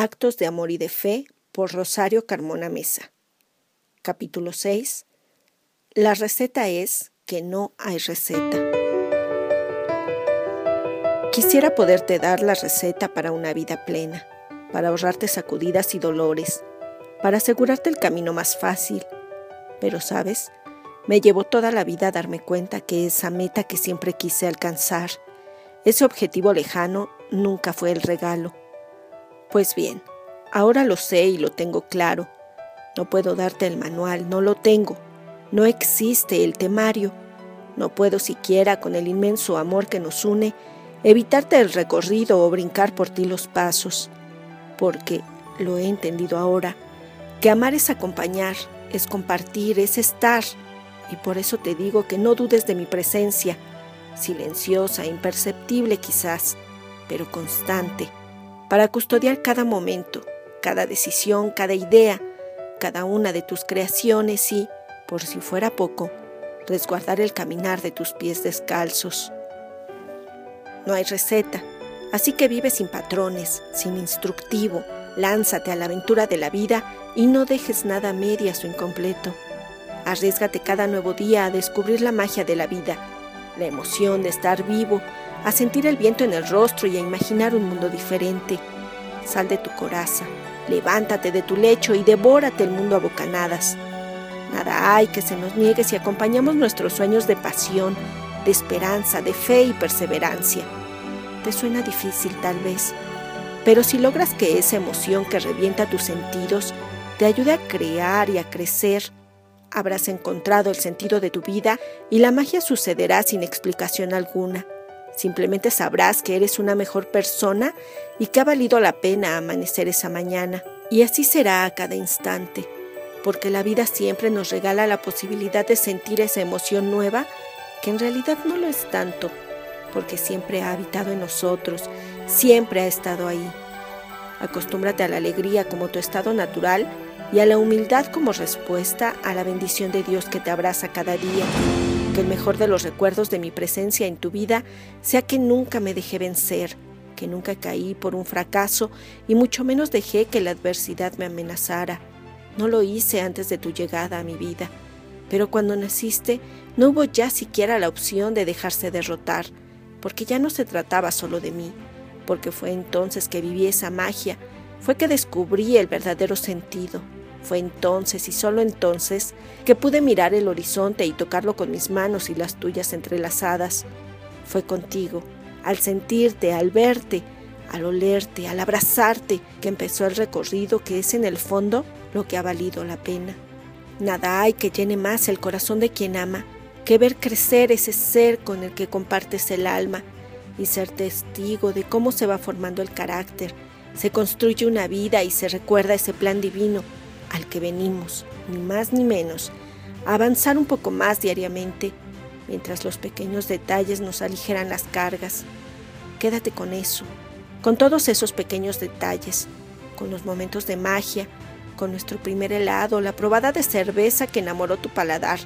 Actos de Amor y de Fe por Rosario Carmona Mesa. Capítulo 6. La receta es que no hay receta. Quisiera poderte dar la receta para una vida plena, para ahorrarte sacudidas y dolores, para asegurarte el camino más fácil. Pero, ¿sabes? Me llevó toda la vida a darme cuenta que esa meta que siempre quise alcanzar, ese objetivo lejano, nunca fue el regalo pues bien, ahora lo sé y lo tengo claro. No puedo darte el manual, no lo tengo. No existe el temario. No puedo siquiera, con el inmenso amor que nos une, evitarte el recorrido o brincar por ti los pasos. Porque, lo he entendido ahora, que amar es acompañar, es compartir, es estar. Y por eso te digo que no dudes de mi presencia, silenciosa, imperceptible quizás, pero constante para custodiar cada momento, cada decisión, cada idea, cada una de tus creaciones y, por si fuera poco, resguardar el caminar de tus pies descalzos. No hay receta, así que vive sin patrones, sin instructivo, lánzate a la aventura de la vida y no dejes nada medias o incompleto. Arriesgate cada nuevo día a descubrir la magia de la vida, la emoción de estar vivo, a sentir el viento en el rostro y a imaginar un mundo diferente. Sal de tu coraza, levántate de tu lecho y devórate el mundo a bocanadas. Nada hay que se nos niegue si acompañamos nuestros sueños de pasión, de esperanza, de fe y perseverancia. Te suena difícil tal vez, pero si logras que esa emoción que revienta tus sentidos te ayude a crear y a crecer, habrás encontrado el sentido de tu vida y la magia sucederá sin explicación alguna. Simplemente sabrás que eres una mejor persona y que ha valido la pena amanecer esa mañana. Y así será a cada instante, porque la vida siempre nos regala la posibilidad de sentir esa emoción nueva que en realidad no lo es tanto, porque siempre ha habitado en nosotros, siempre ha estado ahí. Acostúmbrate a la alegría como tu estado natural y a la humildad como respuesta a la bendición de Dios que te abraza cada día el mejor de los recuerdos de mi presencia en tu vida sea que nunca me dejé vencer, que nunca caí por un fracaso y mucho menos dejé que la adversidad me amenazara. No lo hice antes de tu llegada a mi vida, pero cuando naciste no hubo ya siquiera la opción de dejarse derrotar, porque ya no se trataba solo de mí, porque fue entonces que viví esa magia, fue que descubrí el verdadero sentido, fue entonces y solo entonces que pude mirar el horizonte y tocarlo con mis manos y las tuyas entrelazadas. Fue contigo, al sentirte, al verte, al olerte, al abrazarte, que empezó el recorrido que es en el fondo lo que ha valido la pena. Nada hay que llene más el corazón de quien ama que ver crecer ese ser con el que compartes el alma y ser testigo de cómo se va formando el carácter, se construye una vida y se recuerda ese plan divino al que venimos, ni más ni menos, a avanzar un poco más diariamente, mientras los pequeños detalles nos aligeran las cargas. Quédate con eso, con todos esos pequeños detalles, con los momentos de magia, con nuestro primer helado, la probada de cerveza que enamoró tu paladar,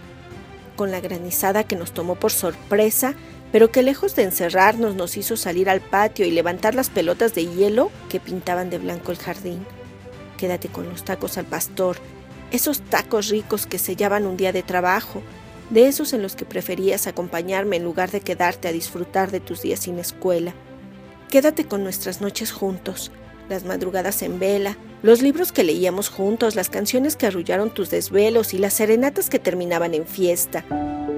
con la granizada que nos tomó por sorpresa, pero que lejos de encerrarnos nos hizo salir al patio y levantar las pelotas de hielo que pintaban de blanco el jardín quédate con los tacos al pastor, esos tacos ricos que sellaban un día de trabajo, de esos en los que preferías acompañarme en lugar de quedarte a disfrutar de tus días sin escuela. Quédate con nuestras noches juntos, las madrugadas en vela, los libros que leíamos juntos, las canciones que arrullaron tus desvelos y las serenatas que terminaban en fiesta.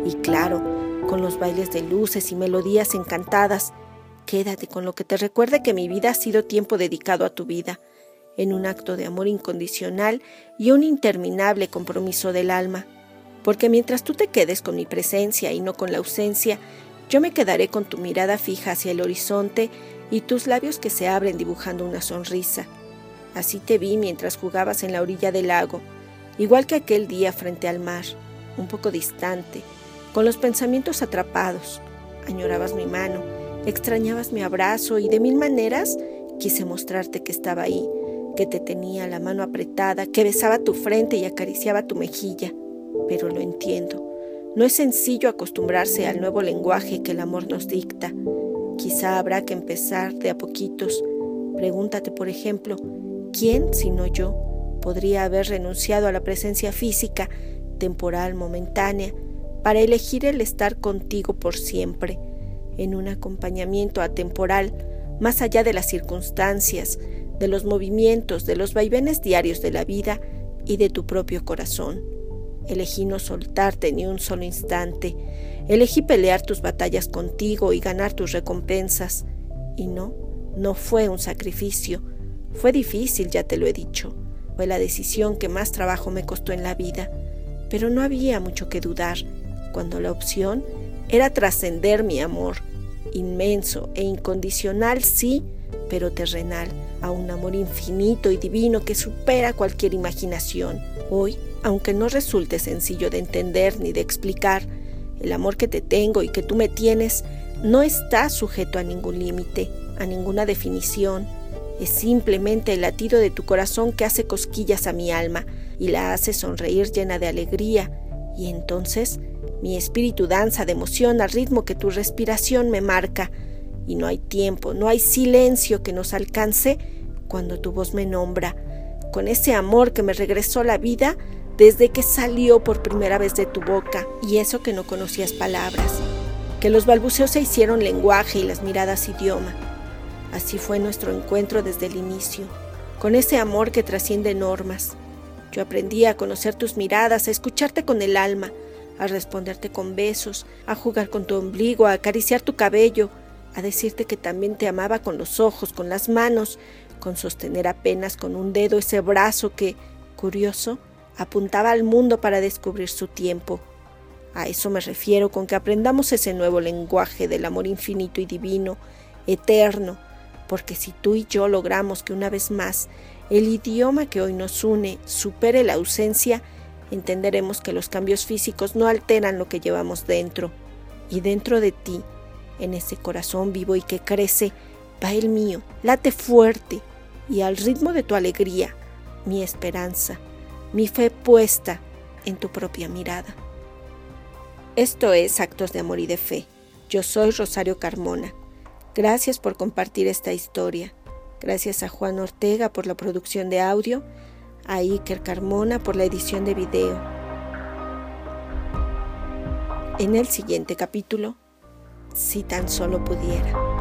Y claro, con los bailes de luces y melodías encantadas. Quédate con lo que te recuerde que mi vida ha sido tiempo dedicado a tu vida en un acto de amor incondicional y un interminable compromiso del alma. Porque mientras tú te quedes con mi presencia y no con la ausencia, yo me quedaré con tu mirada fija hacia el horizonte y tus labios que se abren dibujando una sonrisa. Así te vi mientras jugabas en la orilla del lago, igual que aquel día frente al mar, un poco distante, con los pensamientos atrapados. Añorabas mi mano, extrañabas mi abrazo y de mil maneras quise mostrarte que estaba ahí, que te tenía la mano apretada, que besaba tu frente y acariciaba tu mejilla. Pero lo entiendo. No es sencillo acostumbrarse al nuevo lenguaje que el amor nos dicta. Quizá habrá que empezar de a poquitos. Pregúntate, por ejemplo, ¿quién, sino yo, podría haber renunciado a la presencia física, temporal, momentánea, para elegir el estar contigo por siempre, en un acompañamiento atemporal, más allá de las circunstancias, de los movimientos, de los vaivenes diarios de la vida y de tu propio corazón. Elegí no soltarte ni un solo instante. Elegí pelear tus batallas contigo y ganar tus recompensas. Y no, no fue un sacrificio. Fue difícil, ya te lo he dicho. Fue la decisión que más trabajo me costó en la vida. Pero no había mucho que dudar, cuando la opción era trascender mi amor, inmenso e incondicional, sí, pero terrenal, a un amor infinito y divino que supera cualquier imaginación. Hoy, aunque no resulte sencillo de entender ni de explicar, el amor que te tengo y que tú me tienes no está sujeto a ningún límite, a ninguna definición. Es simplemente el latido de tu corazón que hace cosquillas a mi alma y la hace sonreír llena de alegría. Y entonces mi espíritu danza de emoción al ritmo que tu respiración me marca. Y no hay tiempo, no hay silencio que nos alcance cuando tu voz me nombra, con ese amor que me regresó la vida desde que salió por primera vez de tu boca, y eso que no conocías palabras, que los balbuceos se hicieron lenguaje y las miradas idioma. Así fue nuestro encuentro desde el inicio, con ese amor que trasciende normas. Yo aprendí a conocer tus miradas, a escucharte con el alma, a responderte con besos, a jugar con tu ombligo, a acariciar tu cabello, a decirte que también te amaba con los ojos, con las manos, con sostener apenas con un dedo ese brazo que, curioso, apuntaba al mundo para descubrir su tiempo. A eso me refiero con que aprendamos ese nuevo lenguaje del amor infinito y divino, eterno, porque si tú y yo logramos que una vez más el idioma que hoy nos une supere la ausencia, entenderemos que los cambios físicos no alteran lo que llevamos dentro. Y dentro de ti, en ese corazón vivo y que crece, va el mío, late fuerte y al ritmo de tu alegría, mi esperanza, mi fe puesta en tu propia mirada. Esto es Actos de Amor y de Fe. Yo soy Rosario Carmona. Gracias por compartir esta historia. Gracias a Juan Ortega por la producción de audio, a Iker Carmona por la edición de video. En el siguiente capítulo, si tan solo pudiera.